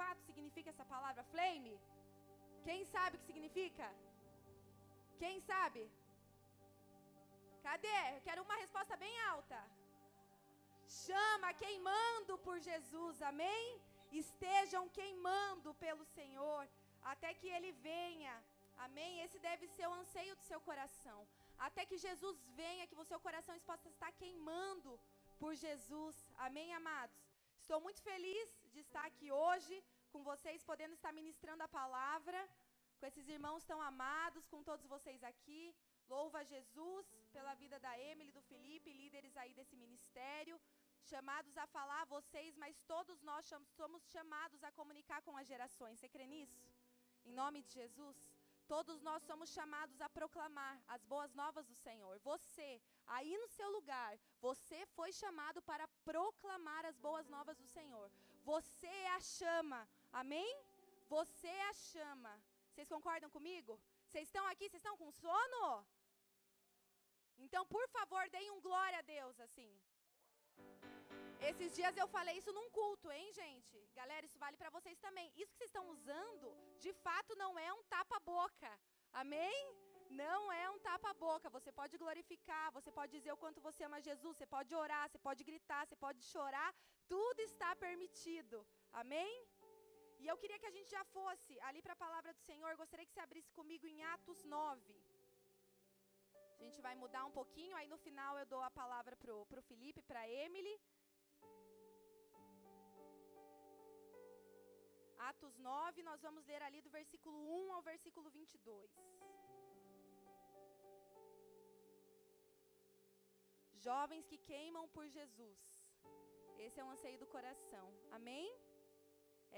fato significa essa palavra flame? Quem sabe o que significa? Quem sabe? Cadê? Eu quero uma resposta bem alta. Chama queimando por Jesus, amém? Estejam queimando pelo Senhor até que Ele venha, amém? Esse deve ser o anseio do seu coração. Até que Jesus venha, que o seu coração possa estar queimando por Jesus, amém, amados? Estou muito feliz de estar aqui hoje com vocês, podendo estar ministrando a palavra, com esses irmãos tão amados, com todos vocês aqui. Louva Jesus pela vida da Emily, do Felipe, líderes aí desse ministério, chamados a falar a vocês, mas todos nós somos chamados a comunicar com as gerações. Você crê nisso? Em nome de Jesus? Todos nós somos chamados a proclamar as boas novas do Senhor. Você, aí no seu lugar, você foi chamado para proclamar as boas novas do Senhor. Você é a chama, amém? Você é a chama. Vocês concordam comigo? Vocês estão aqui, vocês estão com sono? Então, por favor, deem um glória a Deus assim. Esses dias eu falei isso num culto, hein, gente? Galera, isso vale para vocês também. Isso que vocês estão usando, de fato, não é um tapa-boca. Amém? Não é um tapa-boca. Você pode glorificar, você pode dizer o quanto você ama Jesus, você pode orar, você pode gritar, você pode chorar. Tudo está permitido. Amém? E eu queria que a gente já fosse ali para a palavra do Senhor. Gostaria que você abrisse comigo em Atos 9. A gente vai mudar um pouquinho, aí no final eu dou a palavra para o Felipe, para Emily. Atos 9, nós vamos ler ali do versículo 1 ao versículo 22. Jovens que queimam por Jesus. Esse é o anseio do coração. Amém?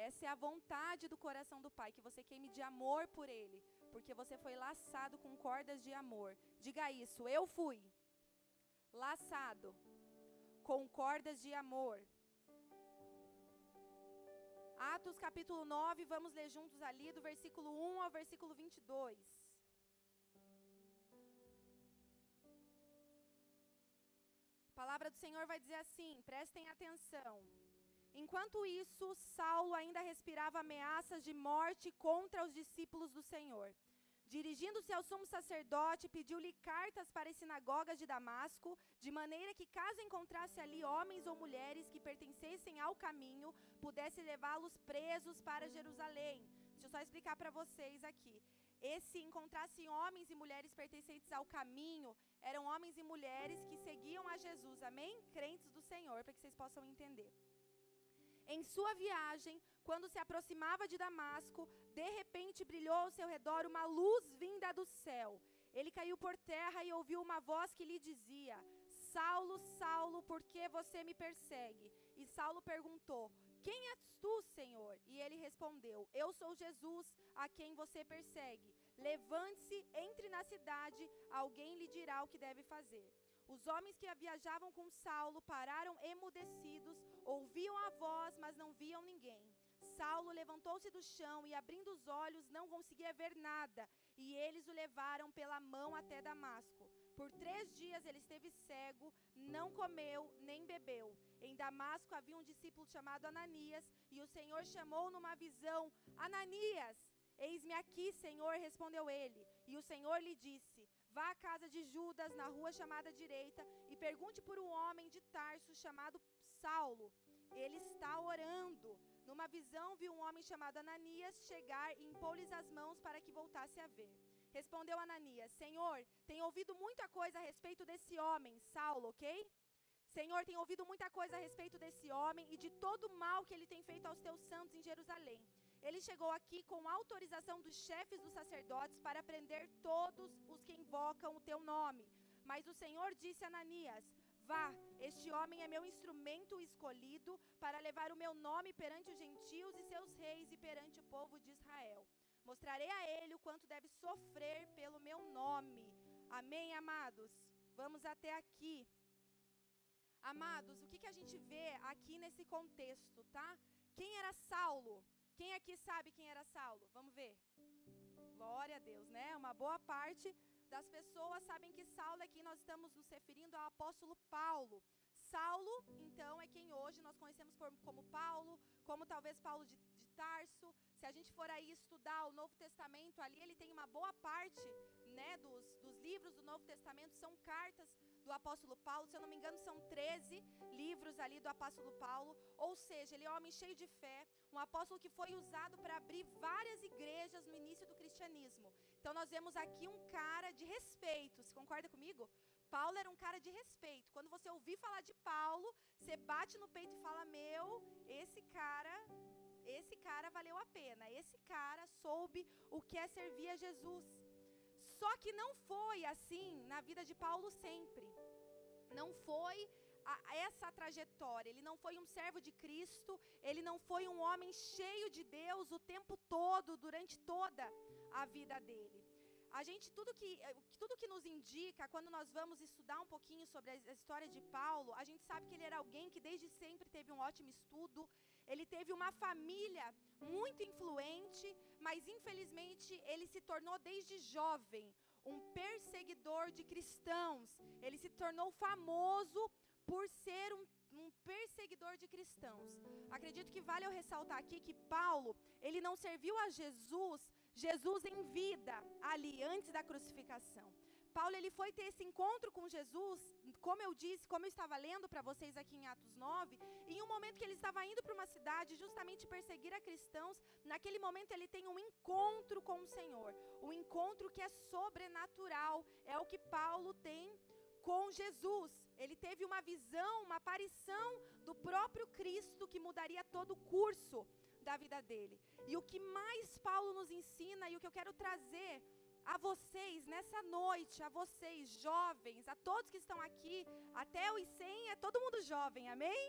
Essa é a vontade do coração do Pai, que você queime de amor por Ele, porque você foi laçado com cordas de amor. Diga isso, eu fui laçado com cordas de amor. Atos capítulo 9, vamos ler juntos ali, do versículo 1 ao versículo 22. A palavra do Senhor vai dizer assim: prestem atenção. Enquanto isso, Saulo ainda respirava ameaças de morte contra os discípulos do Senhor. Dirigindo-se ao sumo sacerdote, pediu-lhe cartas para as sinagogas de Damasco, de maneira que, caso encontrasse ali homens ou mulheres que pertencessem ao caminho, pudesse levá-los presos para Jerusalém. Deixa eu só explicar para vocês aqui. Esse encontrasse homens e mulheres pertencentes ao caminho, eram homens e mulheres que seguiam a Jesus, amém? Crentes do Senhor, para que vocês possam entender. Em sua viagem, quando se aproximava de Damasco, de repente brilhou ao seu redor uma luz vinda do céu. Ele caiu por terra e ouviu uma voz que lhe dizia: Saulo, Saulo, por que você me persegue? E Saulo perguntou: Quem és tu, Senhor? E ele respondeu: Eu sou Jesus, a quem você persegue. Levante-se, entre na cidade, alguém lhe dirá o que deve fazer. Os homens que viajavam com Saulo pararam emudecidos, ouviam a voz, mas não viam ninguém. Saulo levantou-se do chão e, abrindo os olhos, não conseguia ver nada, e eles o levaram pela mão até Damasco. Por três dias ele esteve cego, não comeu nem bebeu. Em Damasco havia um discípulo chamado Ananias, e o Senhor chamou numa visão: Ananias! Eis-me aqui, Senhor, respondeu ele. E o Senhor lhe disse: Vá à casa de Judas, na rua chamada direita, e pergunte por um homem de Tarso chamado Saulo. Ele está orando. Numa visão, viu um homem chamado Ananias chegar e impor-lhes as mãos para que voltasse a ver. Respondeu Ananias: Senhor, tenho ouvido muita coisa a respeito desse homem, Saulo, ok? Senhor, tenho ouvido muita coisa a respeito desse homem e de todo o mal que ele tem feito aos teus santos em Jerusalém. Ele chegou aqui com autorização dos chefes dos sacerdotes para prender todos os que invocam o teu nome. Mas o Senhor disse a Ananias: Vá, este homem é meu instrumento escolhido para levar o meu nome perante os gentios e seus reis e perante o povo de Israel. Mostrarei a ele o quanto deve sofrer pelo meu nome. Amém, amados? Vamos até aqui. Amados, o que, que a gente vê aqui nesse contexto, tá? Quem era Saulo? Quem aqui sabe quem era Saulo? Vamos ver. Glória a Deus, né? Uma boa parte das pessoas sabem que Saulo aqui nós estamos nos referindo ao apóstolo Paulo. Saulo, então, é quem hoje nós conhecemos por, como Paulo, como talvez Paulo de, de Tarso. Se a gente for aí estudar o Novo Testamento, ali ele tem uma boa parte né, dos, dos livros do Novo Testamento, são cartas do apóstolo Paulo. Se eu não me engano, são 13 livros ali do apóstolo Paulo. Ou seja, ele é um homem cheio de fé, um apóstolo que foi usado para abrir várias igrejas no início do cristianismo. Então nós vemos aqui um cara de respeito. Você concorda comigo? Paulo era um cara de respeito. Quando você ouvir falar de Paulo, você bate no peito e fala: Meu, esse cara, esse cara valeu a pena. Esse cara soube o que é servir a Jesus. Só que não foi assim na vida de Paulo sempre. Não foi a, essa trajetória. Ele não foi um servo de Cristo, ele não foi um homem cheio de Deus o tempo todo, durante toda a vida dele. A gente, tudo que, eh, tudo que nos indica, quando nós vamos estudar um pouquinho sobre a, a história de Paulo, a gente sabe que ele era alguém que desde sempre teve um ótimo estudo, ele teve uma família muito influente, mas infelizmente ele se tornou desde jovem um perseguidor de cristãos. Ele se tornou famoso por ser um, um, perseguidor de cristãos. Acredito que vale eu ressaltar aqui que Paulo, ele não serviu a Jesus, Jesus em vida, ali, antes da crucificação. Paulo ele foi ter esse encontro com Jesus, como eu disse, como eu estava lendo para vocês aqui em Atos 9, em um momento que ele estava indo para uma cidade justamente perseguir a cristãos, naquele momento ele tem um encontro com o Senhor, um encontro que é sobrenatural, é o que Paulo tem com Jesus. Ele teve uma visão, uma aparição do próprio Cristo que mudaria todo o curso da vida dele. E o que mais Paulo nos ensina e o que eu quero trazer a vocês nessa noite, a vocês jovens, a todos que estão aqui, até os 100 é todo mundo jovem, amém?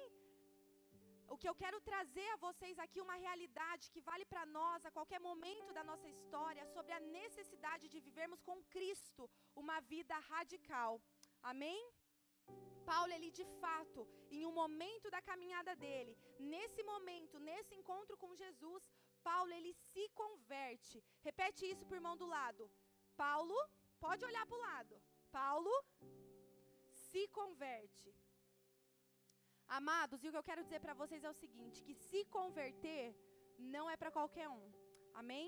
O que eu quero trazer a vocês aqui uma realidade que vale para nós a qualquer momento da nossa história sobre a necessidade de vivermos com Cristo uma vida radical. Amém? Paulo, ele de fato, em um momento da caminhada dele, nesse momento, nesse encontro com Jesus, Paulo, ele se converte. Repete isso para o irmão do lado. Paulo, pode olhar para o lado. Paulo se converte. Amados, e o que eu quero dizer para vocês é o seguinte: que se converter não é para qualquer um. Amém?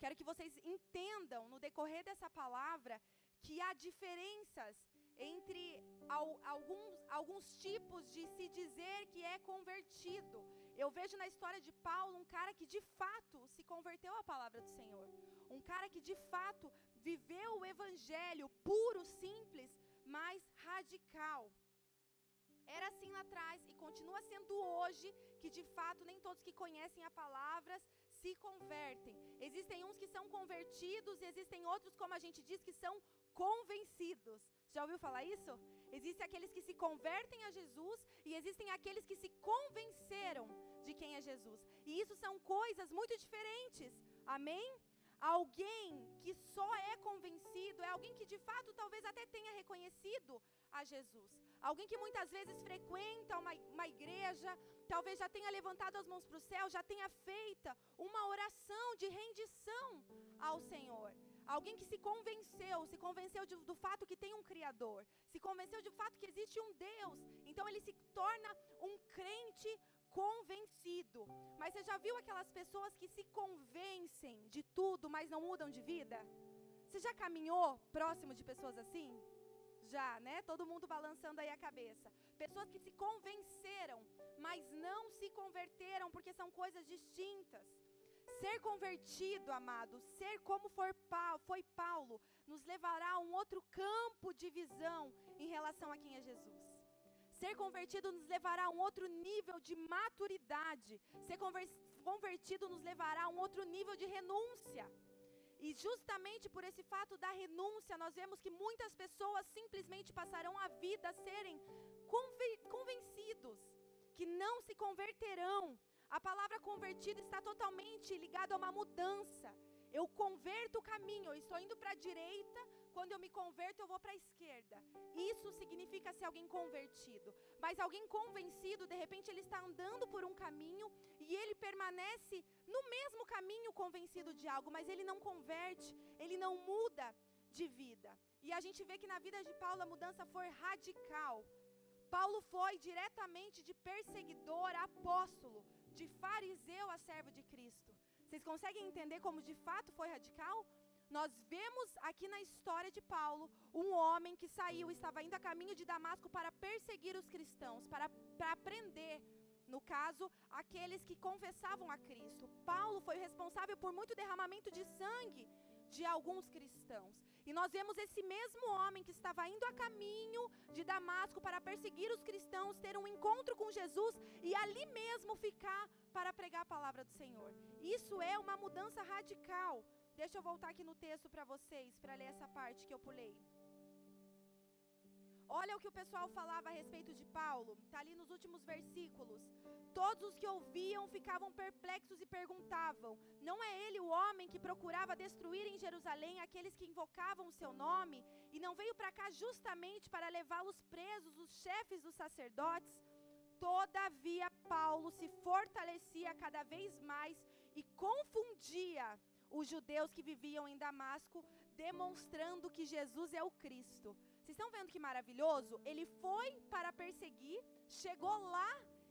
Quero que vocês entendam no decorrer dessa palavra que há diferenças entre al, alguns, alguns tipos de se dizer que é convertido. Eu vejo na história de Paulo um cara que de fato se converteu à palavra do Senhor. Um cara que de fato viveu o evangelho puro, simples, mas radical. Era assim lá atrás e continua sendo hoje, que de fato nem todos que conhecem a palavra se convertem. Existem uns que são convertidos e existem outros, como a gente diz, que são convencidos. Já ouviu falar isso? Existem aqueles que se convertem a Jesus e existem aqueles que se convenceram de quem é Jesus. E isso são coisas muito diferentes. Amém? Alguém que só é convencido é alguém que de fato talvez até tenha reconhecido a Jesus. Alguém que muitas vezes frequenta uma, uma igreja, talvez já tenha levantado as mãos para o céu, já tenha feita uma oração de rendição ao Senhor. Alguém que se convenceu, se convenceu de, do fato que tem um Criador, se convenceu do fato que existe um Deus. Então ele se torna um crente convencido. Mas você já viu aquelas pessoas que se convencem de tudo, mas não mudam de vida? Você já caminhou próximo de pessoas assim? Já, né? Todo mundo balançando aí a cabeça. Pessoas que se convenceram, mas não se converteram porque são coisas distintas. Ser convertido, amado, ser como for foi Paulo, nos levará a um outro campo de visão em relação a quem é Jesus. Ser convertido nos levará a um outro nível de maturidade. Ser convertido nos levará a um outro nível de renúncia. E justamente por esse fato da renúncia, nós vemos que muitas pessoas simplesmente passarão a vida a serem convencidos que não se converterão, a palavra convertido está totalmente ligada a uma mudança. Eu converto o caminho, eu estou indo para a direita, quando eu me converto, eu vou para a esquerda. Isso significa ser alguém convertido. Mas alguém convencido, de repente, ele está andando por um caminho e ele permanece no mesmo caminho convencido de algo, mas ele não converte, ele não muda de vida. E a gente vê que na vida de Paulo a mudança foi radical. Paulo foi diretamente de perseguidor a apóstolo, de fariseu a servo de Cristo. Vocês conseguem entender como de fato foi radical? Nós vemos aqui na história de Paulo um homem que saiu, estava indo a caminho de Damasco para perseguir os cristãos, para, para aprender. No caso, aqueles que confessavam a Cristo. Paulo foi responsável por muito derramamento de sangue de alguns cristãos. E nós vemos esse mesmo homem que estava indo a caminho de Damasco para perseguir os cristãos, ter um encontro com Jesus e ali mesmo ficar para pregar a palavra do Senhor. Isso é uma mudança radical. Deixa eu voltar aqui no texto para vocês, para ler essa parte que eu pulei. Olha o que o pessoal falava a respeito de Paulo, está ali nos últimos versículos. Todos os que ouviam ficavam perplexos e perguntavam: Não é ele o homem que procurava destruir em Jerusalém aqueles que invocavam o seu nome? E não veio para cá justamente para levá-los presos, os chefes dos sacerdotes? Todavia, Paulo se fortalecia cada vez mais e confundia os judeus que viviam em Damasco, demonstrando que Jesus é o Cristo. Vocês estão vendo que maravilhoso? Ele foi para perseguir, chegou lá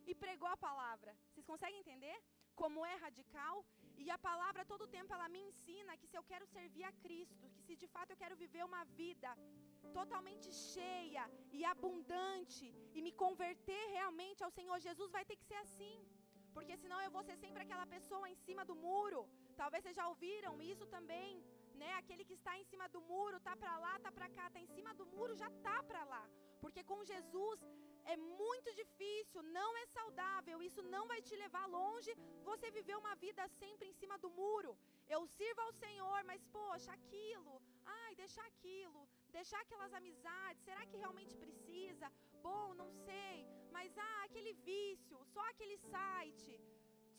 e pregou a palavra. Vocês conseguem entender como é radical? E a palavra todo tempo ela me ensina que se eu quero servir a Cristo, que se de fato eu quero viver uma vida totalmente cheia e abundante e me converter realmente ao Senhor Jesus, vai ter que ser assim. Porque senão eu vou ser sempre aquela pessoa em cima do muro. Talvez vocês já ouviram isso também, né? Aquele que está em cima do muro, tá para lá, tá para cá, tá em cima do muro, já tá para lá. Porque com Jesus é muito difícil, não é saudável, isso não vai te levar longe. Você viver uma vida sempre em cima do muro. Eu sirvo ao Senhor, mas poxa, aquilo, ai, deixar aquilo, deixar aquelas amizades, será que realmente precisa? Bom, não sei, mas ah, aquele vício, só aquele site,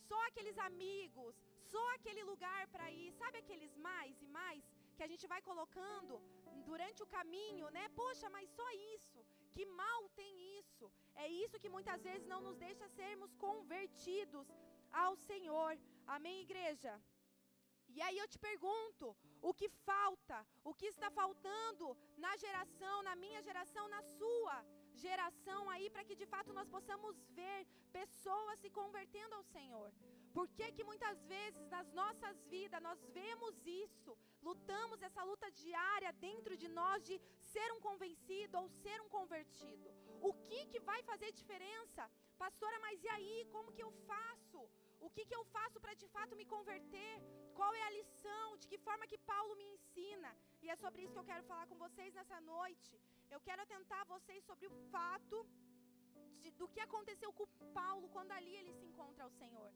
só aqueles amigos, só aquele lugar para ir, sabe aqueles mais e mais que a gente vai colocando durante o caminho, né? Poxa, mas só isso. Que mal tem isso? É isso que muitas vezes não nos deixa sermos convertidos ao Senhor. Amém, igreja? E aí eu te pergunto, o que falta? O que está faltando na geração, na minha geração, na sua geração aí, para que de fato nós possamos ver pessoas se convertendo ao Senhor? Por que, que muitas vezes nas nossas vidas nós vemos isso, lutamos essa luta diária dentro de nós de ser um convencido ou ser um convertido? O que, que vai fazer diferença? Pastora, mas e aí? Como que eu faço? O que, que eu faço para de fato me converter? Qual é a lição? De que forma que Paulo me ensina? E é sobre isso que eu quero falar com vocês nessa noite. Eu quero atentar vocês sobre o fato de, do que aconteceu com Paulo quando ali ele se encontra ao Senhor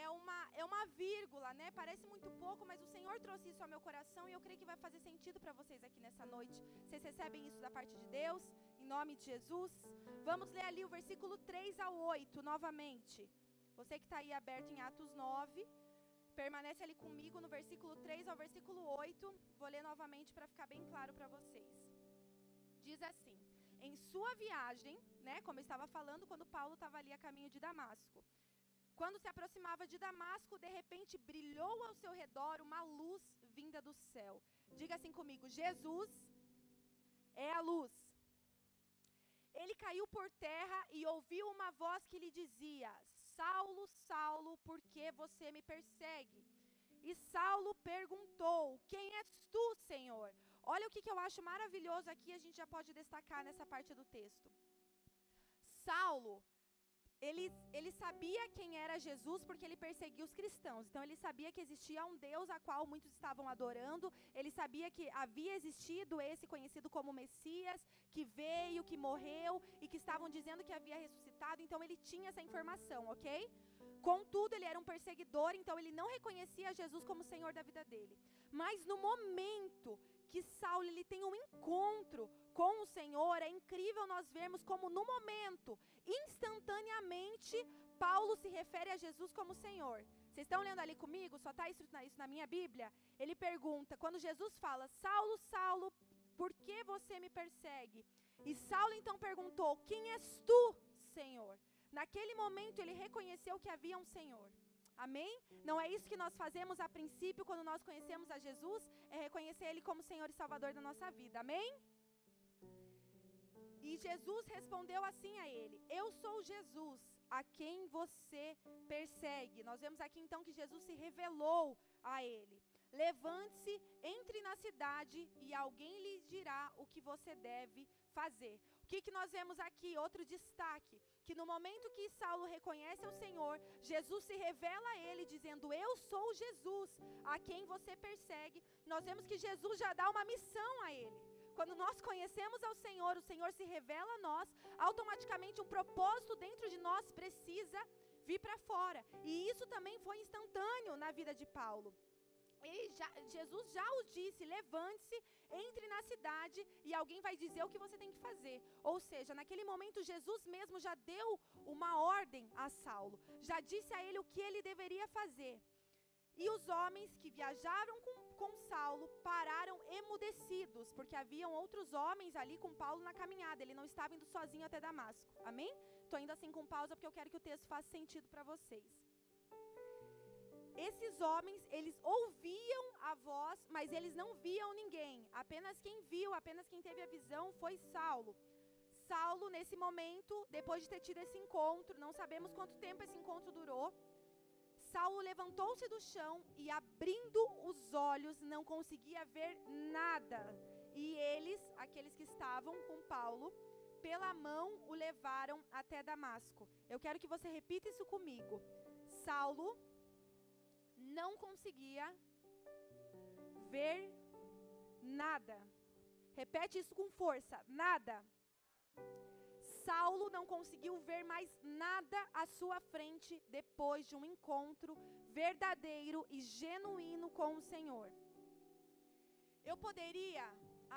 é uma, é uma vírgula, né? Parece muito pouco, mas o Senhor trouxe isso ao meu coração e eu creio que vai fazer sentido para vocês aqui nessa noite. Vocês recebem isso da parte de Deus, em nome de Jesus? Vamos ler ali o versículo 3 ao 8 novamente. Você que está aí aberto em Atos 9, permanece ali comigo no versículo 3 ao versículo 8. Vou ler novamente para ficar bem claro para vocês. Diz assim: Em sua viagem, né, como eu estava falando, quando Paulo estava ali a caminho de Damasco. Quando se aproximava de Damasco, de repente brilhou ao seu redor uma luz vinda do céu. Diga assim comigo: Jesus é a luz. Ele caiu por terra e ouviu uma voz que lhe dizia: Saulo, Saulo, por que você me persegue? E Saulo perguntou: Quem és tu, Senhor? Olha o que, que eu acho maravilhoso aqui, a gente já pode destacar nessa parte do texto. Saulo ele, ele sabia quem era Jesus porque ele perseguia os cristãos. Então ele sabia que existia um Deus a qual muitos estavam adorando. Ele sabia que havia existido esse conhecido como Messias, que veio, que morreu e que estavam dizendo que havia ressuscitado. Então ele tinha essa informação, ok? Contudo, ele era um perseguidor, então ele não reconhecia Jesus como Senhor da vida dele. Mas no momento que Saulo ele tem um encontro com o Senhor, é incrível nós vermos como no momento, instantaneamente, Paulo se refere a Jesus como Senhor. Vocês estão lendo ali comigo? Só está isso, isso na minha Bíblia? Ele pergunta, quando Jesus fala, Saulo, Saulo, por que você me persegue? E Saulo então perguntou, quem és tu, Senhor? Naquele momento ele reconheceu que havia um Senhor. Amém? Não é isso que nós fazemos a princípio quando nós conhecemos a Jesus? É reconhecer Ele como Senhor e Salvador da nossa vida. Amém? E Jesus respondeu assim a ele: Eu sou Jesus, a quem você persegue. Nós vemos aqui então que Jesus se revelou a ele. Levante-se, entre na cidade e alguém lhe dirá o que você deve fazer. O que, que nós vemos aqui? Outro destaque: que no momento que Saulo reconhece o Senhor, Jesus se revela a ele, dizendo: Eu sou Jesus, a quem você persegue. Nós vemos que Jesus já dá uma missão a ele. Quando nós conhecemos ao Senhor, o Senhor se revela a nós, automaticamente um propósito dentro de nós precisa vir para fora. E isso também foi instantâneo na vida de Paulo. Já, Jesus já os disse: levante-se, entre na cidade e alguém vai dizer o que você tem que fazer. Ou seja, naquele momento, Jesus mesmo já deu uma ordem a Saulo, já disse a ele o que ele deveria fazer. E os homens que viajaram com, com Saulo pararam emudecidos, porque haviam outros homens ali com Paulo na caminhada. Ele não estava indo sozinho até Damasco. Amém? Estou indo assim com pausa porque eu quero que o texto faça sentido para vocês. Esses homens, eles ouviam a voz, mas eles não viam ninguém. Apenas quem viu, apenas quem teve a visão foi Saulo. Saulo, nesse momento, depois de ter tido esse encontro, não sabemos quanto tempo esse encontro durou. Saulo levantou-se do chão e, abrindo os olhos, não conseguia ver nada. E eles, aqueles que estavam com Paulo, pela mão o levaram até Damasco. Eu quero que você repita isso comigo. Saulo não conseguia ver nada. Repete isso com força: nada. Saulo não conseguiu ver mais nada à sua frente depois de um encontro verdadeiro e genuíno com o Senhor. Eu poderia,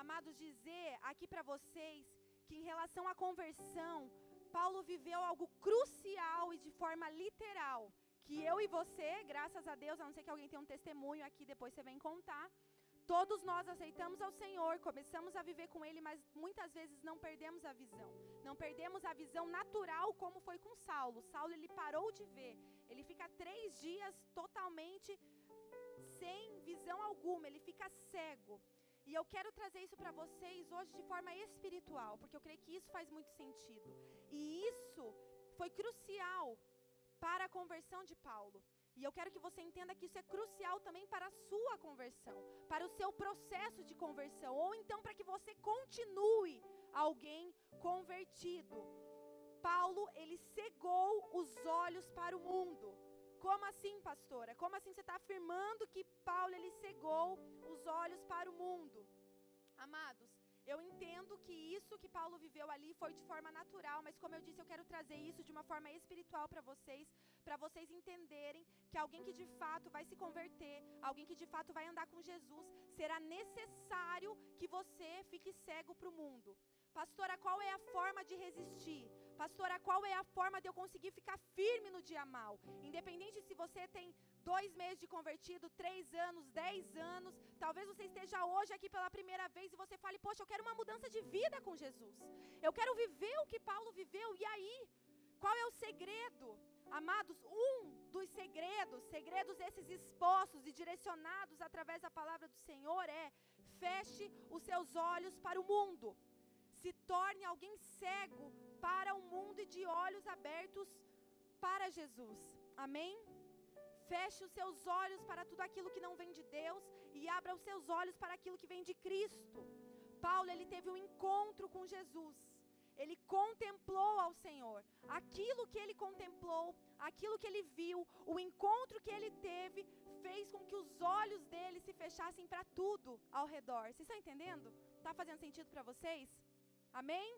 amados, dizer aqui para vocês que em relação à conversão, Paulo viveu algo crucial e de forma literal que eu e você, graças a Deus, a não ser que alguém tenha um testemunho aqui, depois você vem contar. Todos nós aceitamos ao Senhor, começamos a viver com Ele, mas muitas vezes não perdemos a visão. Não perdemos a visão natural, como foi com Saulo. Saulo ele parou de ver. Ele fica três dias totalmente sem visão alguma. Ele fica cego. E eu quero trazer isso para vocês hoje de forma espiritual, porque eu creio que isso faz muito sentido. E isso foi crucial para a conversão de Paulo. E eu quero que você entenda que isso é crucial também para a sua conversão, para o seu processo de conversão, ou então para que você continue alguém convertido. Paulo, ele cegou os olhos para o mundo. Como assim, pastora? Como assim você está afirmando que Paulo ele cegou os olhos para o mundo? Amados, eu entendo que isso que Paulo viveu ali foi de forma natural, mas como eu disse, eu quero trazer isso de uma forma espiritual para vocês, para vocês entenderem que alguém que de fato vai se converter, alguém que de fato vai andar com Jesus, será necessário que você fique cego para o mundo. Pastora, qual é a forma de resistir? Pastora, qual é a forma de eu conseguir ficar firme no dia mal? Independente se você tem dois meses de convertido, três anos, dez anos, talvez você esteja hoje aqui pela primeira vez e você fale, poxa, eu quero uma mudança de vida com Jesus. Eu quero viver o que Paulo viveu, e aí? Qual é o segredo? Amados, um dos segredos, segredos esses expostos e direcionados através da palavra do Senhor é: feche os seus olhos para o mundo se torne alguém cego para o mundo e de olhos abertos para Jesus. Amém? Feche os seus olhos para tudo aquilo que não vem de Deus e abra os seus olhos para aquilo que vem de Cristo. Paulo, ele teve um encontro com Jesus. Ele contemplou ao Senhor. Aquilo que ele contemplou, aquilo que ele viu, o encontro que ele teve, fez com que os olhos dele se fechassem para tudo ao redor. Vocês estão entendendo? Está fazendo sentido para vocês? Amém?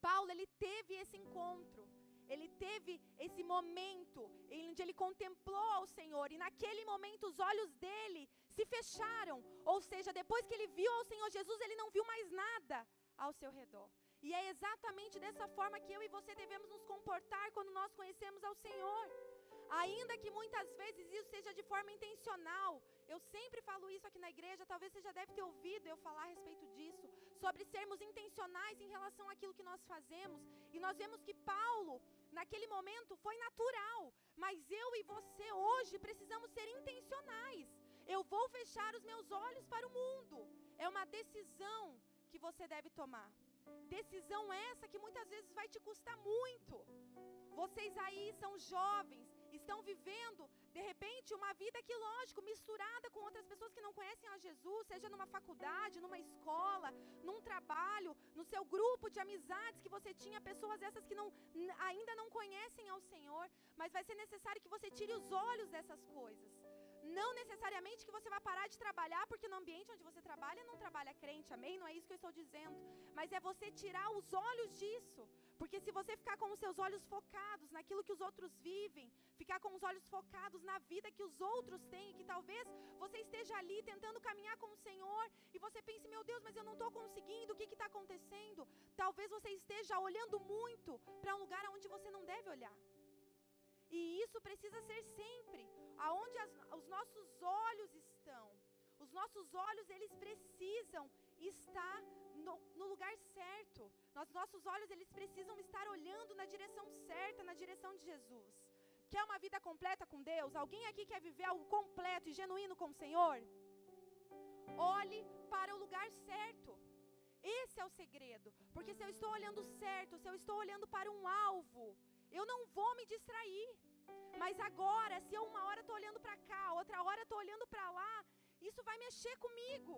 Paulo, ele teve esse encontro. Ele teve esse momento onde ele contemplou ao Senhor e naquele momento os olhos dele se fecharam. Ou seja, depois que ele viu ao Senhor Jesus, ele não viu mais nada ao seu redor. E é exatamente dessa forma que eu e você devemos nos comportar quando nós conhecemos ao Senhor. Ainda que muitas vezes isso seja de forma intencional. Eu sempre falo isso aqui na igreja, talvez você já deve ter ouvido eu falar a respeito disso, sobre sermos intencionais em relação àquilo que nós fazemos. E nós vemos que Paulo, naquele momento, foi natural, mas eu e você hoje precisamos ser intencionais. Eu vou fechar os meus olhos para o mundo. É uma decisão que você deve tomar. Decisão essa que muitas vezes vai te custar muito. Vocês aí são jovens, estão vivendo, de repente, uma vida que, lógico, misturada com outras pessoas que não conhecem a Jesus, seja numa faculdade, numa escola, num trabalho, no seu grupo de amizades que você tinha, pessoas essas que não, ainda não conhecem ao Senhor, mas vai ser necessário que você tire os olhos dessas coisas. Não necessariamente que você vai parar de trabalhar, porque no ambiente onde você trabalha não trabalha crente, amém? Não é isso que eu estou dizendo. Mas é você tirar os olhos disso. Porque se você ficar com os seus olhos focados naquilo que os outros vivem, ficar com os olhos focados na vida que os outros têm, que talvez você esteja ali tentando caminhar com o Senhor e você pense, meu Deus, mas eu não estou conseguindo, o que está acontecendo? Talvez você esteja olhando muito para um lugar onde você não deve olhar. E isso precisa ser sempre aonde as, os nossos olhos estão. Os nossos olhos, eles precisam estar no, no lugar certo. Os nossos olhos, eles precisam estar olhando na direção certa, na direção de Jesus. Quer uma vida completa com Deus? Alguém aqui quer viver algo completo e genuíno com o Senhor? Olhe para o lugar certo. Esse é o segredo. Porque se eu estou olhando certo, se eu estou olhando para um alvo, eu não vou me distrair. Mas agora, se eu uma hora estou olhando para cá, outra hora estou olhando para lá, isso vai mexer comigo.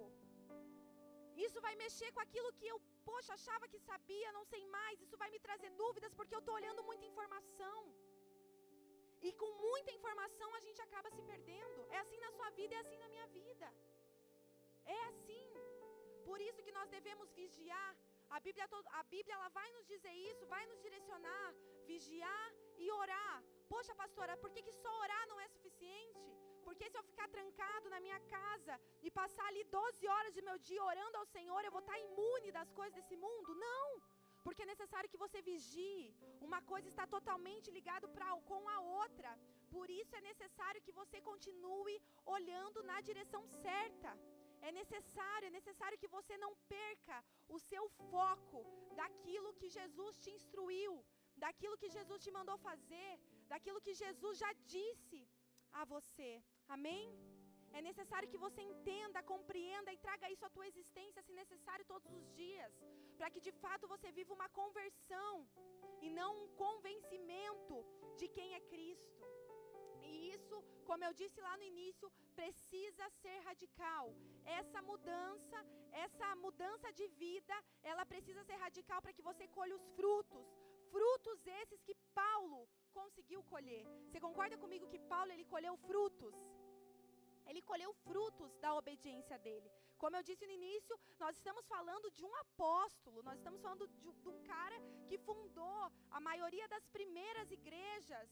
Isso vai mexer com aquilo que eu, poxa, achava que sabia, não sei mais. Isso vai me trazer dúvidas porque eu estou olhando muita informação. E com muita informação a gente acaba se perdendo. É assim na sua vida, é assim na minha vida. É assim. Por isso que nós devemos vigiar. A Bíblia, a Bíblia ela vai nos dizer isso, vai nos direcionar, vigiar e orar. Poxa, pastora, por que, que só orar não é suficiente? Porque se eu ficar trancado na minha casa e passar ali 12 horas de meu dia orando ao Senhor, eu vou estar imune das coisas desse mundo? Não! Porque é necessário que você vigie. Uma coisa está totalmente ligada com a outra. Por isso é necessário que você continue olhando na direção certa. É necessário, é necessário que você não perca o seu foco daquilo que Jesus te instruiu, daquilo que Jesus te mandou fazer, daquilo que Jesus já disse a você. Amém? É necessário que você entenda, compreenda e traga isso à tua existência, se necessário, todos os dias, para que de fato você viva uma conversão e não um convencimento de quem é Cristo. E isso, como eu disse lá no início, precisa ser radical. Essa mudança, essa mudança de vida, ela precisa ser radical para que você colhe os frutos. Frutos esses que Paulo conseguiu colher. Você concorda comigo que Paulo ele colheu frutos? Ele colheu frutos da obediência dele. Como eu disse no início, nós estamos falando de um apóstolo, nós estamos falando de, de um cara que fundou a maioria das primeiras igrejas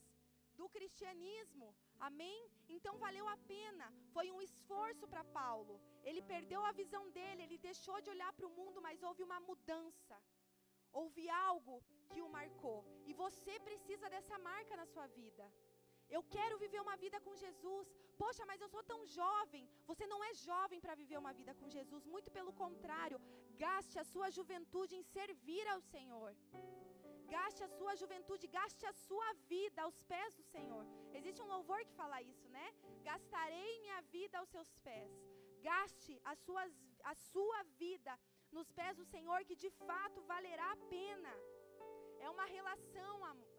do cristianismo. Amém? Então valeu a pena. Foi um esforço para Paulo. Ele perdeu a visão dele, ele deixou de olhar para o mundo, mas houve uma mudança. Houve algo que o marcou. E você precisa dessa marca na sua vida. Eu quero viver uma vida com Jesus. Poxa, mas eu sou tão jovem. Você não é jovem para viver uma vida com Jesus. Muito pelo contrário. Gaste a sua juventude em servir ao Senhor. Gaste a sua juventude, gaste a sua vida aos pés do Senhor. Existe um louvor que fala isso, né? Gastarei minha vida aos seus pés. Gaste a, suas, a sua vida nos pés do Senhor, que de fato valerá a pena. É uma relação,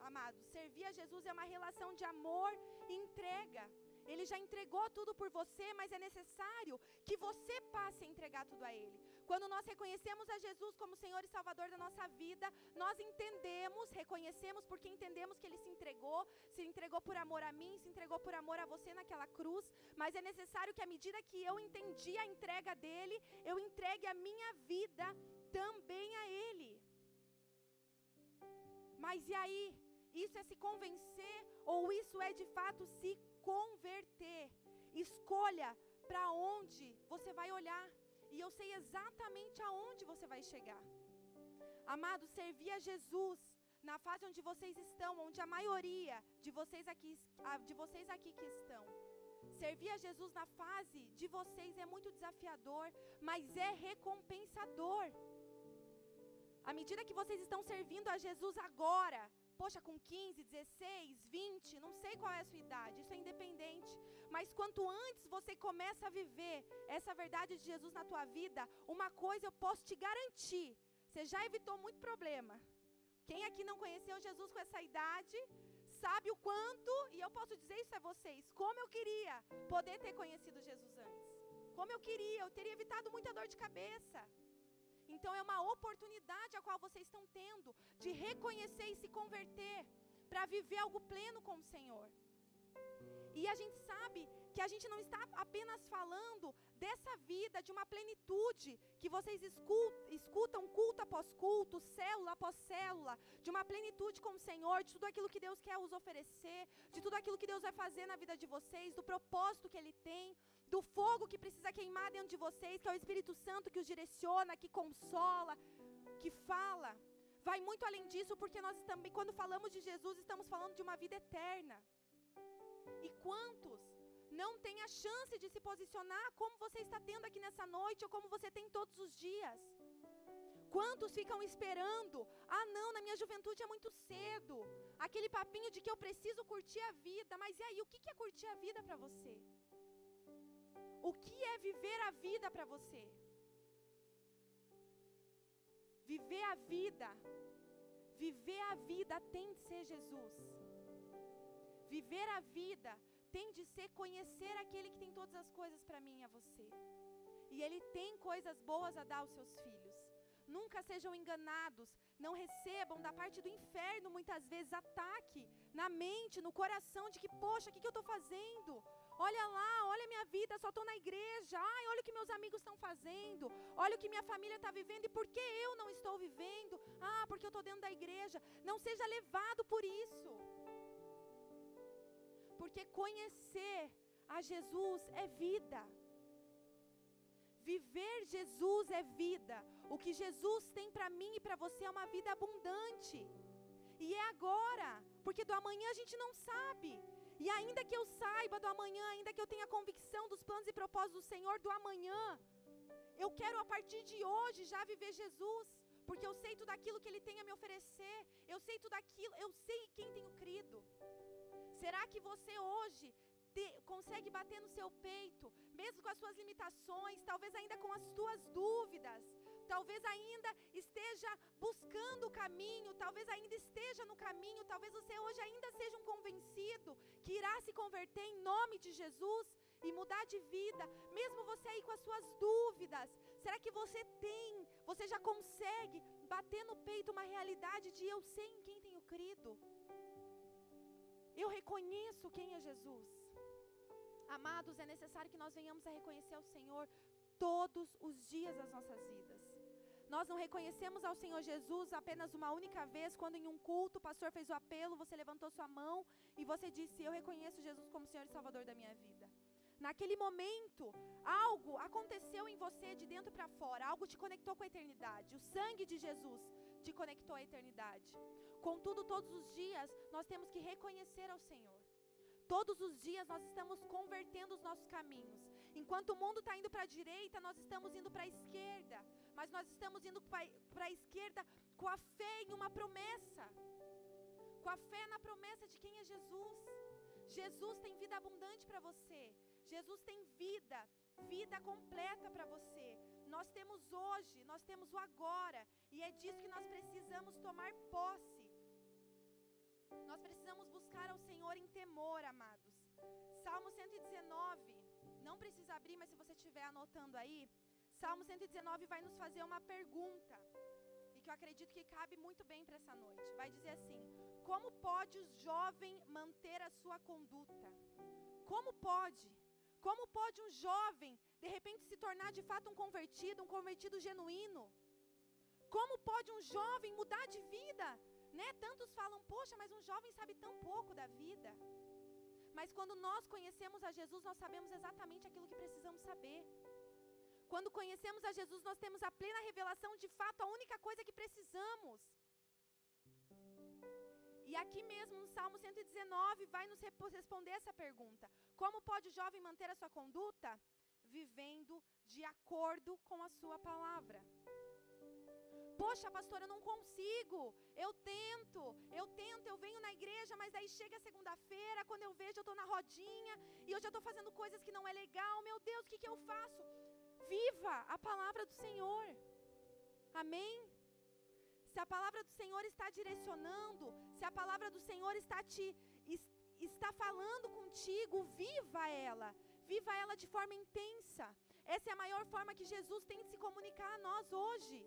amado. Servir a Jesus é uma relação de amor e entrega. Ele já entregou tudo por você, mas é necessário que você passe a entregar tudo a Ele. Quando nós reconhecemos a Jesus como Senhor e Salvador da nossa vida, nós entendemos, reconhecemos porque entendemos que Ele se entregou, se entregou por amor a mim, se entregou por amor a você naquela cruz, mas é necessário que à medida que eu entendi a entrega dele, eu entregue a minha vida também a Ele. Mas e aí? Isso é se convencer ou isso é de fato se converter? Escolha para onde você vai olhar. E eu sei exatamente aonde você vai chegar. Amado, servir a Jesus na fase onde vocês estão, onde a maioria de vocês aqui, de vocês aqui que estão. Servir a Jesus na fase de vocês é muito desafiador, mas é recompensador. À medida que vocês estão servindo a Jesus agora, poxa, com 15, 16, 20, não sei qual é a sua idade, isso é independente. Mas quanto antes você começa a viver essa verdade de Jesus na tua vida, uma coisa eu posso te garantir: Você já evitou muito problema. Quem aqui não conheceu Jesus com essa idade, sabe o quanto, e eu posso dizer isso a vocês, como eu queria poder ter conhecido Jesus antes. Como eu queria, eu teria evitado muita dor de cabeça. Então é uma oportunidade a qual vocês estão tendo de reconhecer e se converter para viver algo pleno com o Senhor. E a gente sabe que a gente não está apenas falando dessa vida, de uma plenitude que vocês escutam culto após culto, célula após célula, de uma plenitude com o Senhor, de tudo aquilo que Deus quer os oferecer, de tudo aquilo que Deus vai fazer na vida de vocês, do propósito que Ele tem, do fogo que precisa queimar dentro de vocês, que é o Espírito Santo que os direciona, que consola, que fala. Vai muito além disso, porque nós também, quando falamos de Jesus, estamos falando de uma vida eterna. E quantos não têm a chance de se posicionar como você está tendo aqui nessa noite ou como você tem todos os dias? Quantos ficam esperando? Ah, não, na minha juventude é muito cedo. Aquele papinho de que eu preciso curtir a vida. Mas e aí, o que é curtir a vida para você? O que é viver a vida para você? Viver a vida. Viver a vida tem de ser Jesus. Viver a vida tem de ser conhecer aquele que tem todas as coisas para mim e a você. E ele tem coisas boas a dar aos seus filhos. Nunca sejam enganados, não recebam da parte do inferno muitas vezes ataque na mente, no coração de que, poxa, o que, que eu estou fazendo? Olha lá, olha a minha vida, só estou na igreja. Ai, olha o que meus amigos estão fazendo. Olha o que minha família está vivendo e por que eu não estou vivendo? Ah, porque eu estou dentro da igreja. Não seja levado por isso. Porque conhecer a Jesus é vida. Viver Jesus é vida. O que Jesus tem para mim e para você é uma vida abundante. E é agora, porque do amanhã a gente não sabe. E ainda que eu saiba do amanhã, ainda que eu tenha convicção dos planos e propósitos do Senhor do amanhã, eu quero a partir de hoje já viver Jesus, porque eu sei tudo aquilo que Ele tem a me oferecer, eu sei tudo aquilo, eu sei quem tenho crido. Será que você hoje te, consegue bater no seu peito, mesmo com as suas limitações, talvez ainda com as suas dúvidas, talvez ainda esteja buscando o caminho, talvez ainda esteja no caminho, talvez você hoje ainda seja um convencido que irá se converter em nome de Jesus e mudar de vida, mesmo você aí com as suas dúvidas. Será que você tem, você já consegue bater no peito uma realidade de eu sei em quem tenho crido? Eu reconheço quem é Jesus. Amados, é necessário que nós venhamos a reconhecer ao Senhor todos os dias das nossas vidas. Nós não reconhecemos ao Senhor Jesus apenas uma única vez, quando em um culto o pastor fez o apelo, você levantou sua mão e você disse: Eu reconheço Jesus como Senhor e Salvador da minha vida. Naquele momento, algo aconteceu em você de dentro para fora, algo te conectou com a eternidade. O sangue de Jesus te conectou à eternidade. Contudo, todos os dias nós temos que reconhecer ao Senhor. Todos os dias nós estamos convertendo os nossos caminhos. Enquanto o mundo está indo para a direita, nós estamos indo para a esquerda. Mas nós estamos indo para a esquerda com a fé em uma promessa. Com a fé na promessa de quem é Jesus. Jesus tem vida abundante para você. Jesus tem vida, vida completa para você. Nós temos hoje, nós temos o agora, e é disso que nós precisamos tomar posse. Nós precisamos buscar ao Senhor em temor, amados. Salmo 119, não precisa abrir, mas se você estiver anotando aí, Salmo 119 vai nos fazer uma pergunta, e que eu acredito que cabe muito bem para essa noite. Vai dizer assim: Como pode o jovem manter a sua conduta? Como pode? Como pode um jovem, de repente, se tornar de fato um convertido, um convertido genuíno? Como pode um jovem mudar de vida? Né? Tantos falam, poxa, mas um jovem sabe tão pouco da vida. Mas quando nós conhecemos a Jesus, nós sabemos exatamente aquilo que precisamos saber. Quando conhecemos a Jesus, nós temos a plena revelação de fato, a única coisa que precisamos. E aqui mesmo no Salmo 119 vai nos responder essa pergunta: Como pode o jovem manter a sua conduta? Vivendo de acordo com a sua palavra. Poxa, pastor, eu não consigo. Eu tento, eu tento, eu venho na igreja, mas aí chega segunda-feira, quando eu vejo, eu estou na rodinha e eu já estou fazendo coisas que não é legal. Meu Deus, o que, que eu faço? Viva a palavra do Senhor. Amém? Se a palavra do Senhor está direcionando, se a palavra do Senhor está te está falando contigo, viva ela. Viva ela de forma intensa. Essa é a maior forma que Jesus tem de se comunicar a nós hoje.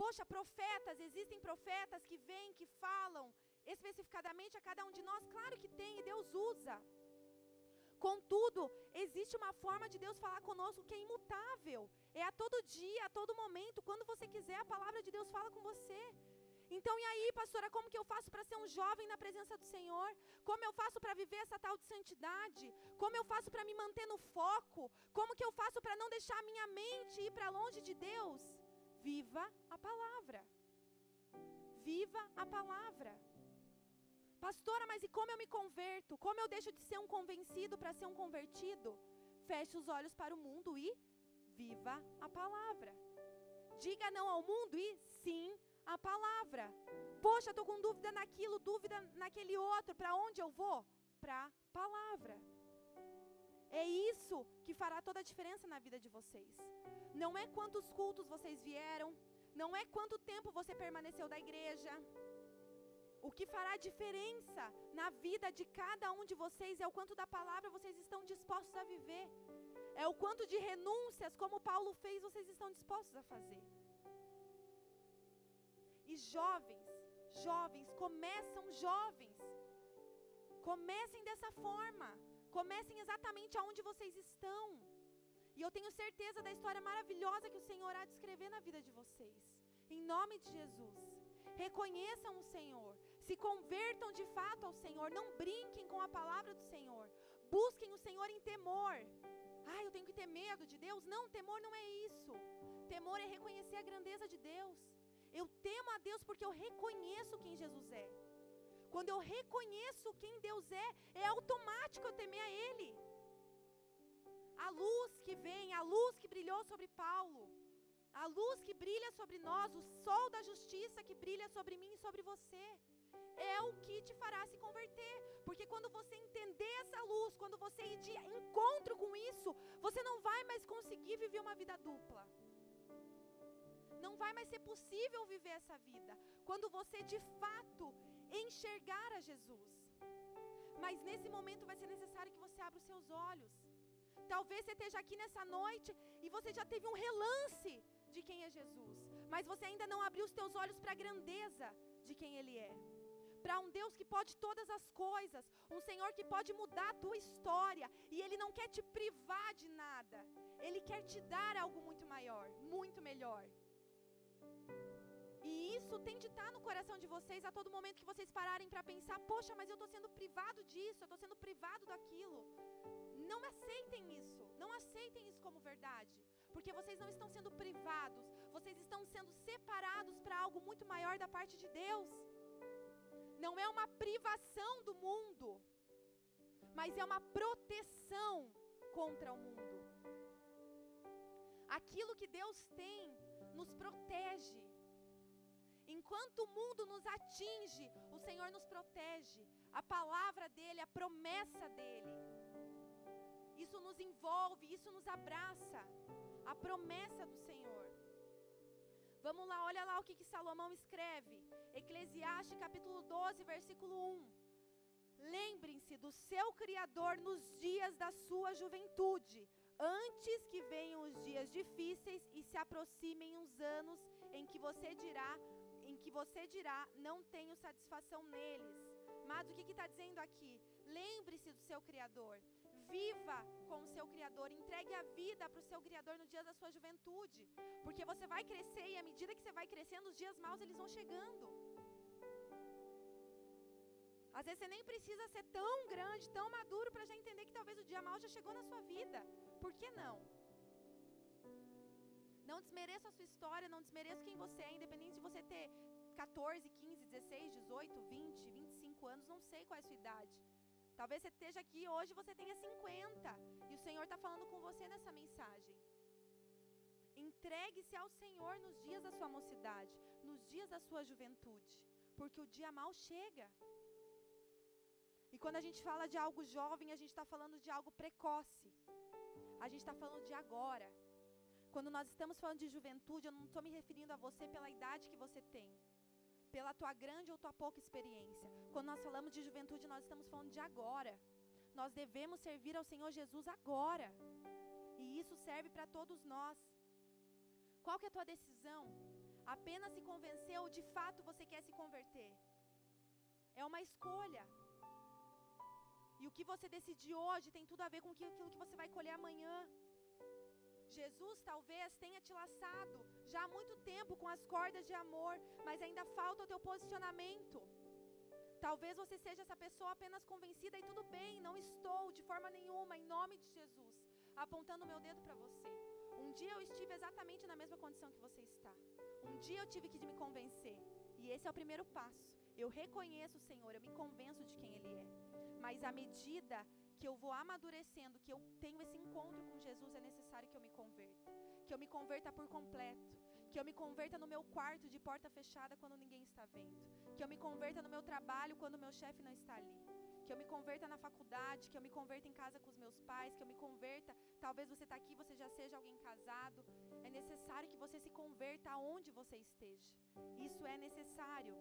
Poxa, profetas, existem profetas que vêm, que falam especificadamente a cada um de nós? Claro que tem, e Deus usa. Contudo, existe uma forma de Deus falar conosco que é imutável. É a todo dia, a todo momento, quando você quiser, a palavra de Deus fala com você. Então, e aí, pastora, como que eu faço para ser um jovem na presença do Senhor? Como eu faço para viver essa tal de santidade? Como eu faço para me manter no foco? Como que eu faço para não deixar a minha mente ir para longe de Deus? Viva a palavra. Viva a palavra. Pastora, mas e como eu me converto? Como eu deixo de ser um convencido para ser um convertido? Feche os olhos para o mundo e viva a palavra. Diga não ao mundo e sim a palavra. Poxa, estou com dúvida naquilo, dúvida naquele outro. Para onde eu vou? Para a palavra. É isso que fará toda a diferença na vida de vocês. Não é quantos cultos vocês vieram, não é quanto tempo você permaneceu da igreja. O que fará diferença na vida de cada um de vocês é o quanto da palavra vocês estão dispostos a viver. É o quanto de renúncias, como Paulo fez, vocês estão dispostos a fazer. E jovens, jovens, começam jovens. Comecem dessa forma. Comecem exatamente aonde vocês estão. E eu tenho certeza da história maravilhosa que o Senhor há de escrever na vida de vocês. Em nome de Jesus. Reconheçam o Senhor. Se convertam de fato ao Senhor. Não brinquem com a palavra do Senhor. Busquem o Senhor em temor. Ah, eu tenho que ter medo de Deus? Não, temor não é isso. Temor é reconhecer a grandeza de Deus. Eu temo a Deus porque eu reconheço quem Jesus é. Quando eu reconheço quem Deus é, é automático eu temer a Ele. A luz que vem, a luz que brilhou sobre Paulo, a luz que brilha sobre nós, o sol da justiça que brilha sobre mim e sobre você, é o que te fará se converter. Porque quando você entender essa luz, quando você ir de encontro com isso, você não vai mais conseguir viver uma vida dupla. Não vai mais ser possível viver essa vida quando você de fato enxergar a Jesus. Mas nesse momento vai ser necessário que você abra os seus olhos. Talvez você esteja aqui nessa noite e você já teve um relance de quem é Jesus, mas você ainda não abriu os teus olhos para a grandeza de quem Ele é. Para um Deus que pode todas as coisas, um Senhor que pode mudar a tua história, e Ele não quer te privar de nada, Ele quer te dar algo muito maior, muito melhor. E isso tem de estar no coração de vocês a todo momento que vocês pararem para pensar: poxa, mas eu estou sendo privado disso, eu estou sendo privado daquilo. Não aceitem isso, não aceitem isso como verdade, porque vocês não estão sendo privados, vocês estão sendo separados para algo muito maior da parte de Deus. Não é uma privação do mundo, mas é uma proteção contra o mundo. Aquilo que Deus tem nos protege. Enquanto o mundo nos atinge, o Senhor nos protege. A palavra dele, a promessa dele. Isso nos envolve, isso nos abraça. A promessa do Senhor. Vamos lá, olha lá o que, que Salomão escreve. Eclesiastes capítulo 12, versículo 1. Lembrem-se do seu Criador nos dias da sua juventude, antes que venham os dias difíceis e se aproximem os anos em que você dirá, em que você dirá, não tenho satisfação neles. Mas o que está dizendo aqui? Lembre-se do seu Criador. Viva com o seu Criador. Entregue a vida para o seu Criador no dia da sua juventude. Porque você vai crescer e à medida que você vai crescendo, os dias maus eles vão chegando. Às vezes você nem precisa ser tão grande, tão maduro para já entender que talvez o dia mau já chegou na sua vida. Por que não? Não desmereça a sua história, não desmereça quem você é, independente de você ter 14, 15, 16, 18, 20, 25 anos, não sei qual é a sua idade. Talvez você esteja aqui hoje você tenha 50 e o Senhor está falando com você nessa mensagem. Entregue-se ao Senhor nos dias da sua mocidade, nos dias da sua juventude, porque o dia mal chega. E quando a gente fala de algo jovem, a gente está falando de algo precoce. A gente está falando de agora. Quando nós estamos falando de juventude, eu não estou me referindo a você pela idade que você tem, pela tua grande ou tua pouca experiência. Quando nós falamos de juventude, nós estamos falando de agora. Nós devemos servir ao Senhor Jesus agora. E isso serve para todos nós. Qual que é a tua decisão? Apenas se convencer ou de fato você quer se converter? É uma escolha. E o que você decidir hoje tem tudo a ver com aquilo que você vai colher amanhã. Jesus talvez tenha te laçado já há muito tempo com as cordas de amor, mas ainda falta o teu posicionamento. Talvez você seja essa pessoa apenas convencida e tudo bem, não estou de forma nenhuma, em nome de Jesus, apontando o meu dedo para você. Um dia eu estive exatamente na mesma condição que você está. Um dia eu tive que me convencer. E esse é o primeiro passo. Eu reconheço o Senhor, eu me convenço de quem Ele é. Mas à medida que eu vou amadurecendo, que eu tenho esse encontro com Jesus, é necessário que eu me converta. Que eu me converta por completo. Que eu me converta no meu quarto de porta fechada quando ninguém está vendo. Que eu me converta no meu trabalho quando meu chefe não está ali. Que eu me converta na faculdade, que eu me converta em casa com os meus pais, que eu me converta. Talvez você está aqui, você já seja alguém casado. É necessário que você se converta aonde você esteja. Isso é necessário.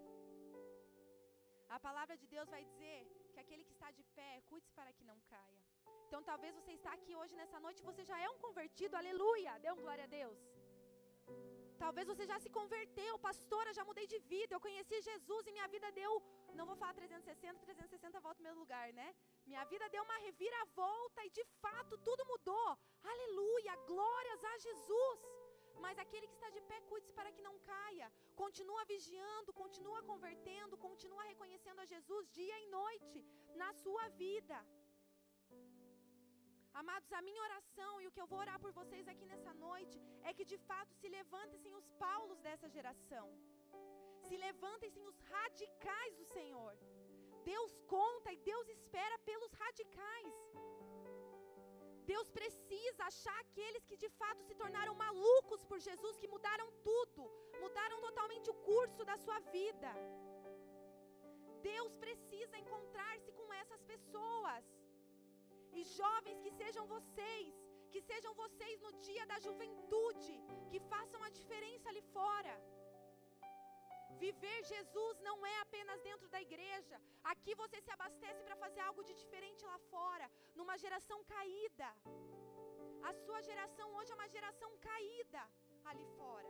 A palavra de Deus vai dizer que aquele que está de pé, cuide-se para que não caia. Então talvez você está aqui hoje nessa noite, você já é um convertido, aleluia, dê um glória a Deus. Talvez você já se converteu, pastora, já mudei de vida, eu conheci Jesus e minha vida deu, não vou falar 360, 360 volta no mesmo lugar, né? Minha vida deu uma reviravolta e de fato tudo mudou. Aleluia, glórias a Jesus. Mas aquele que está de pé, cuide-se para que não caia. Continua vigiando, continua convertendo, continua reconhecendo a Jesus dia e noite na sua vida. Amados, a minha oração e o que eu vou orar por vocês aqui nessa noite é que de fato se levantem os Paulos dessa geração. Se levantem os radicais do Senhor. Deus conta e Deus espera pelos radicais. Deus precisa achar aqueles que de fato se tornaram malucos por Jesus, que mudaram tudo, mudaram totalmente o curso da sua vida. Deus precisa encontrar-se com essas pessoas. E jovens que sejam vocês, que sejam vocês no dia da juventude, que façam a diferença ali fora. Viver Jesus não é apenas dentro da igreja. Aqui você se abastece para fazer algo de diferente lá fora, numa geração caída. A sua geração hoje é uma geração caída ali fora.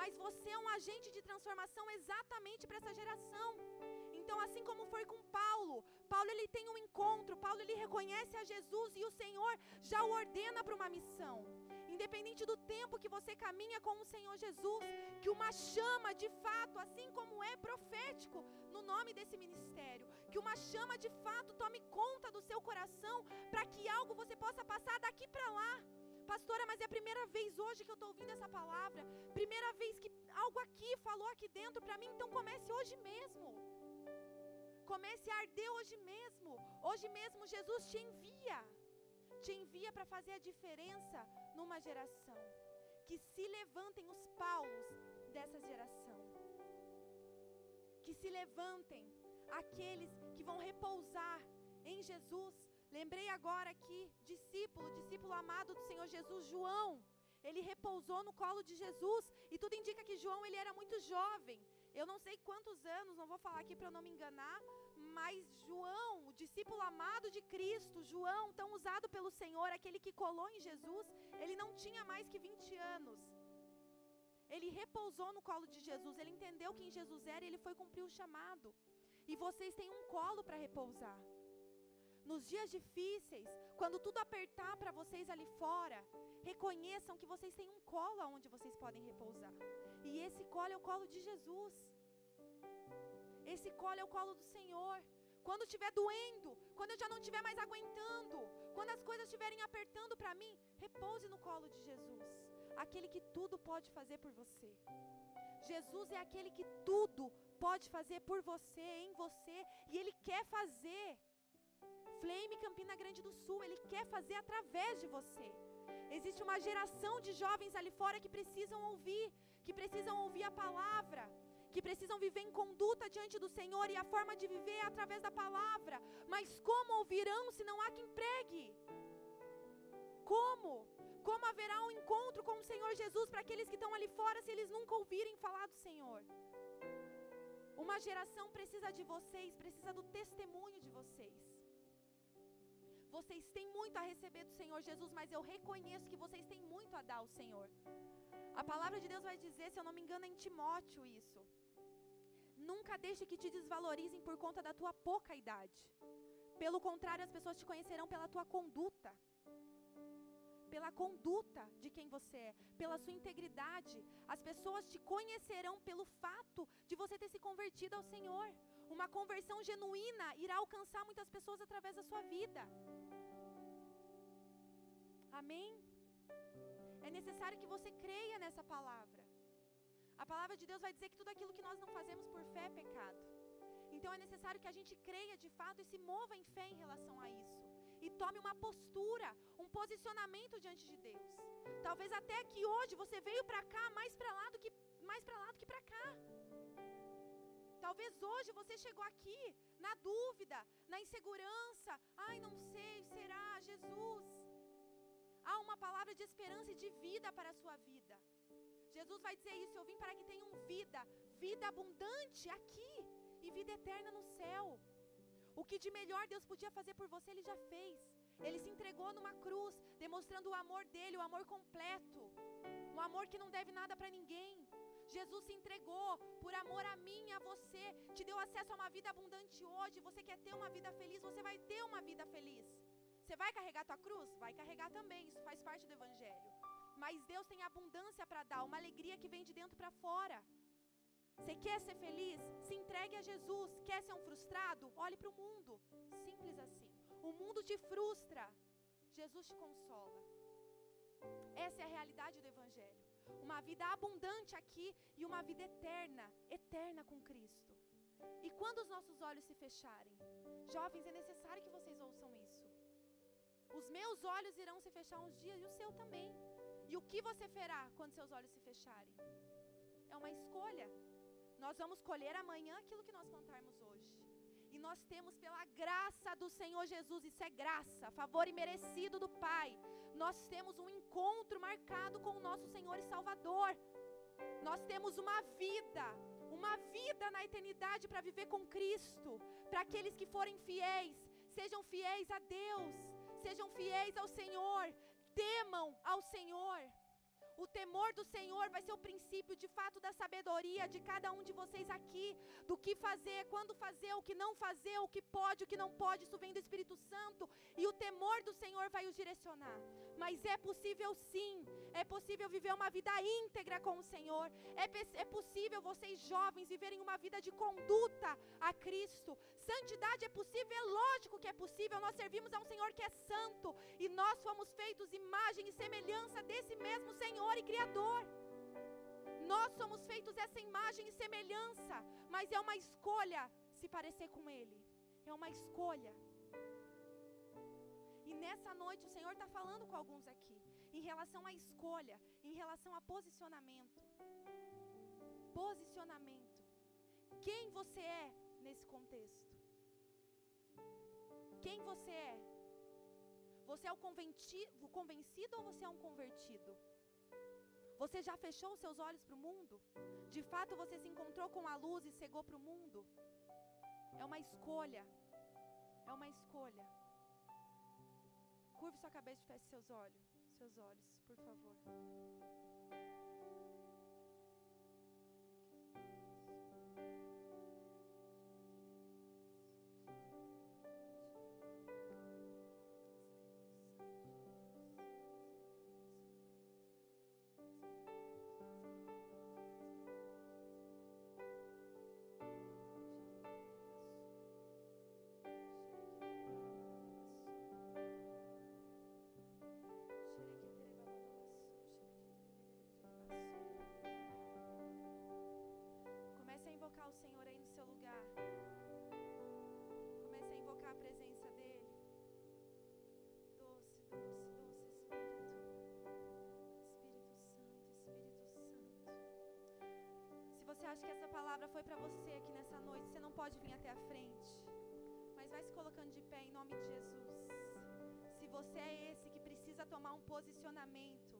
Mas você é um agente de transformação exatamente para essa geração. Então, assim como foi com Paulo, Paulo ele tem um encontro, Paulo ele reconhece a Jesus e o Senhor já o ordena para uma missão independente do tempo que você caminha com o Senhor Jesus, que uma chama de fato, assim como é profético no nome desse ministério, que uma chama de fato tome conta do seu coração, para que algo você possa passar daqui para lá. Pastora, mas é a primeira vez hoje que eu estou ouvindo essa palavra, primeira vez que algo aqui falou aqui dentro para mim, então comece hoje mesmo. Comece a arder hoje mesmo. Hoje mesmo Jesus te envia te envia para fazer a diferença numa geração. Que se levantem os Paulos dessa geração. Que se levantem aqueles que vão repousar em Jesus. Lembrei agora aqui, discípulo, discípulo amado do Senhor Jesus, João. Ele repousou no colo de Jesus e tudo indica que João ele era muito jovem. Eu não sei quantos anos, não vou falar aqui para eu não me enganar, mas João, o discípulo amado de Cristo, João, tão usado pelo Senhor, aquele que colou em Jesus, ele não tinha mais que 20 anos. Ele repousou no colo de Jesus, ele entendeu quem Jesus era e ele foi cumprir o chamado. E vocês têm um colo para repousar. Nos dias difíceis, quando tudo apertar para vocês ali fora, reconheçam que vocês têm um colo aonde vocês podem repousar. E esse colo é o colo de Jesus. Esse colo é o colo do Senhor. Quando estiver doendo, quando eu já não estiver mais aguentando, quando as coisas estiverem apertando para mim, repouse no colo de Jesus, aquele que tudo pode fazer por você. Jesus é aquele que tudo pode fazer por você, em você, e Ele quer fazer. Flame Campina Grande do Sul, Ele quer fazer através de você. Existe uma geração de jovens ali fora que precisam ouvir, que precisam ouvir a palavra que precisam viver em conduta diante do Senhor e a forma de viver é através da palavra. Mas como ouvirão se não há quem pregue? Como? Como haverá um encontro com o Senhor Jesus para aqueles que estão ali fora se eles nunca ouvirem falar do Senhor? Uma geração precisa de vocês, precisa do testemunho de vocês. Vocês têm muito a receber do Senhor Jesus, mas eu reconheço que vocês têm muito a dar ao Senhor. A palavra de Deus vai dizer, se eu não me engano, é em Timóteo isso. Nunca deixe que te desvalorizem por conta da tua pouca idade. Pelo contrário, as pessoas te conhecerão pela tua conduta. Pela conduta de quem você é, pela sua integridade. As pessoas te conhecerão pelo fato de você ter se convertido ao Senhor. Uma conversão genuína irá alcançar muitas pessoas através da sua vida. Amém? É necessário que você creia nessa palavra. A palavra de Deus vai dizer que tudo aquilo que nós não fazemos por fé é pecado. Então é necessário que a gente creia de fato e se mova em fé em relação a isso. E tome uma postura, um posicionamento diante de Deus. Talvez até que hoje você veio para cá mais para lá do que mais para lá do que para cá. Talvez hoje você chegou aqui na dúvida, na insegurança. Ai, não sei, será Jesus? Há uma palavra de esperança e de vida para a sua vida. Jesus vai dizer isso: eu vim para que tenham vida, vida abundante aqui e vida eterna no céu. O que de melhor Deus podia fazer por você, Ele já fez. Ele se entregou numa cruz, demonstrando o amor dele, o amor completo. Um amor que não deve nada para ninguém. Jesus se entregou por amor a mim e a você. Te deu acesso a uma vida abundante hoje. Você quer ter uma vida feliz? Você vai ter uma vida feliz. Você vai carregar tua cruz? Vai carregar também. Isso faz parte do Evangelho. Mas Deus tem abundância para dar, uma alegria que vem de dentro para fora. Você quer ser feliz? Se entregue a Jesus. Quer ser um frustrado? Olhe para o mundo. Simples assim. O mundo te frustra. Jesus te consola. Essa é a realidade do Evangelho. Uma vida abundante aqui e uma vida eterna, eterna com Cristo. E quando os nossos olhos se fecharem, jovens, é necessário que vocês. Os meus olhos irão se fechar uns dias e o seu também. E o que você fará quando seus olhos se fecharem? É uma escolha. Nós vamos colher amanhã aquilo que nós plantarmos hoje. E nós temos pela graça do Senhor Jesus, isso é graça, favor imerecido do Pai. Nós temos um encontro marcado com o nosso Senhor e Salvador. Nós temos uma vida, uma vida na eternidade para viver com Cristo. Para aqueles que forem fiéis, sejam fiéis a Deus, sejam fiéis ao Senhor, temam ao Senhor. O temor do Senhor vai ser o princípio de fato da sabedoria de cada um de vocês aqui, do que fazer, quando fazer, o que não fazer, o que pode, o que não pode. Isso vem do Espírito Santo e o temor do Senhor vai os direcionar. Mas é possível sim, é possível viver uma vida íntegra com o Senhor. É, é possível vocês jovens viverem uma vida de conduta a Cristo. Santidade é possível, é lógico que é possível. Nós servimos a um Senhor que é santo e nós fomos feitos imagem e semelhança desse mesmo Senhor e Criador. Nós somos feitos essa imagem e semelhança, mas é uma escolha se parecer com Ele. É uma escolha. E nessa noite o Senhor está falando com alguns aqui, em relação à escolha, em relação a posicionamento. Posicionamento. Quem você é nesse contexto? Quem você é? Você é o convencido ou você é um convertido? Você já fechou seus olhos para o mundo? De fato você se encontrou com a luz e cegou para o mundo? É uma escolha. É uma escolha. Curve sua cabeça e feche seus olhos. Seus olhos, por favor. Você acha que essa palavra foi para você aqui nessa noite, você não pode vir até a frente. Mas vai se colocando de pé em nome de Jesus. Se você é esse que precisa precisa tomar um posicionamento.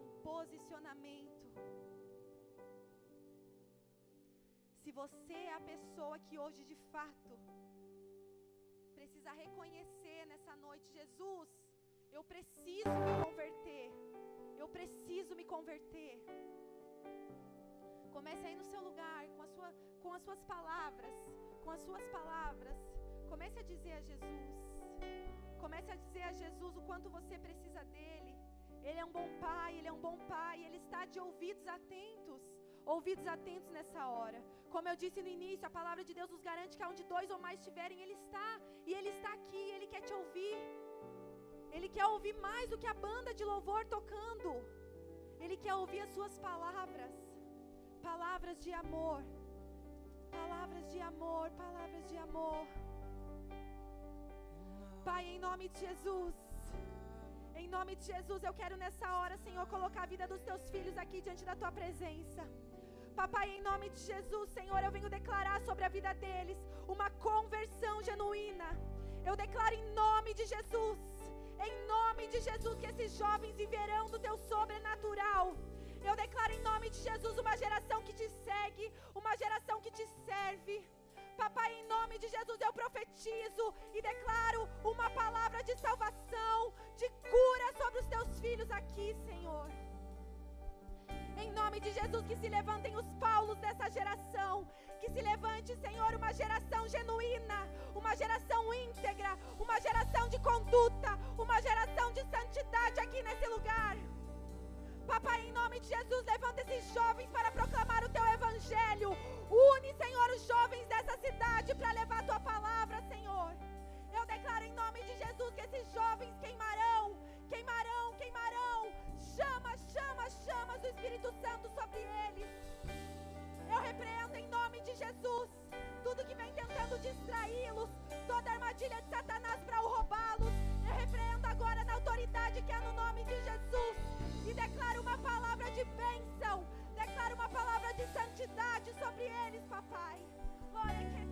Um posicionamento. Se você é a pessoa que hoje de fato precisa reconhecer nessa noite, Jesus, eu preciso me converter. Eu preciso me converter. Comece aí no seu lugar, com, a sua, com as suas palavras, com as suas palavras. Comece a dizer a Jesus. Comece a dizer a Jesus o quanto você precisa dele. Ele é um bom pai, ele é um bom pai, ele está de ouvidos atentos ouvidos atentos nessa hora. Como eu disse no início, a palavra de Deus nos garante que onde dois ou mais estiverem, Ele está. E Ele está aqui, Ele quer te ouvir. Ele quer ouvir mais do que a banda de louvor tocando. Ele quer ouvir as suas palavras. Palavras de amor. Palavras de amor, palavras de amor. Pai, em nome de Jesus. Em nome de Jesus, eu quero nessa hora, Senhor, colocar a vida dos teus filhos aqui diante da tua presença. Papai, em nome de Jesus, Senhor, eu venho declarar sobre a vida deles uma conversão genuína. Eu declaro em nome de Jesus, em nome de Jesus, que esses jovens viverão do teu sobrenatural. Eu declaro em nome de Jesus uma geração que te segue, uma geração que te serve. Papai, em nome de Jesus, eu profetizo e declaro uma palavra de salvação, de cura sobre os teus filhos aqui, Senhor. Em nome de Jesus, que se levantem os Paulos dessa geração. Que se levante, Senhor, uma geração genuína, uma geração íntegra, uma geração de conduta, uma geração de santidade aqui nesse lugar. Papai, em nome de Jesus, levanta esses jovens para proclamar o teu evangelho. Une, Senhor, os jovens dessa cidade para levar a tua palavra, Senhor. Eu declaro em nome de Jesus que esses jovens queimarão, queimarão, queimarão chamas, chamas, chamas do Espírito Santo sobre eles. Eu repreendo em nome de Jesus tudo que vem tentando distraí-los, toda armadilha de Satanás para roubá-los. Eu repreendo agora na autoridade que é no nome de Jesus e declaro uma palavra de bênção, declaro uma palavra de santidade sobre eles, papai. Glória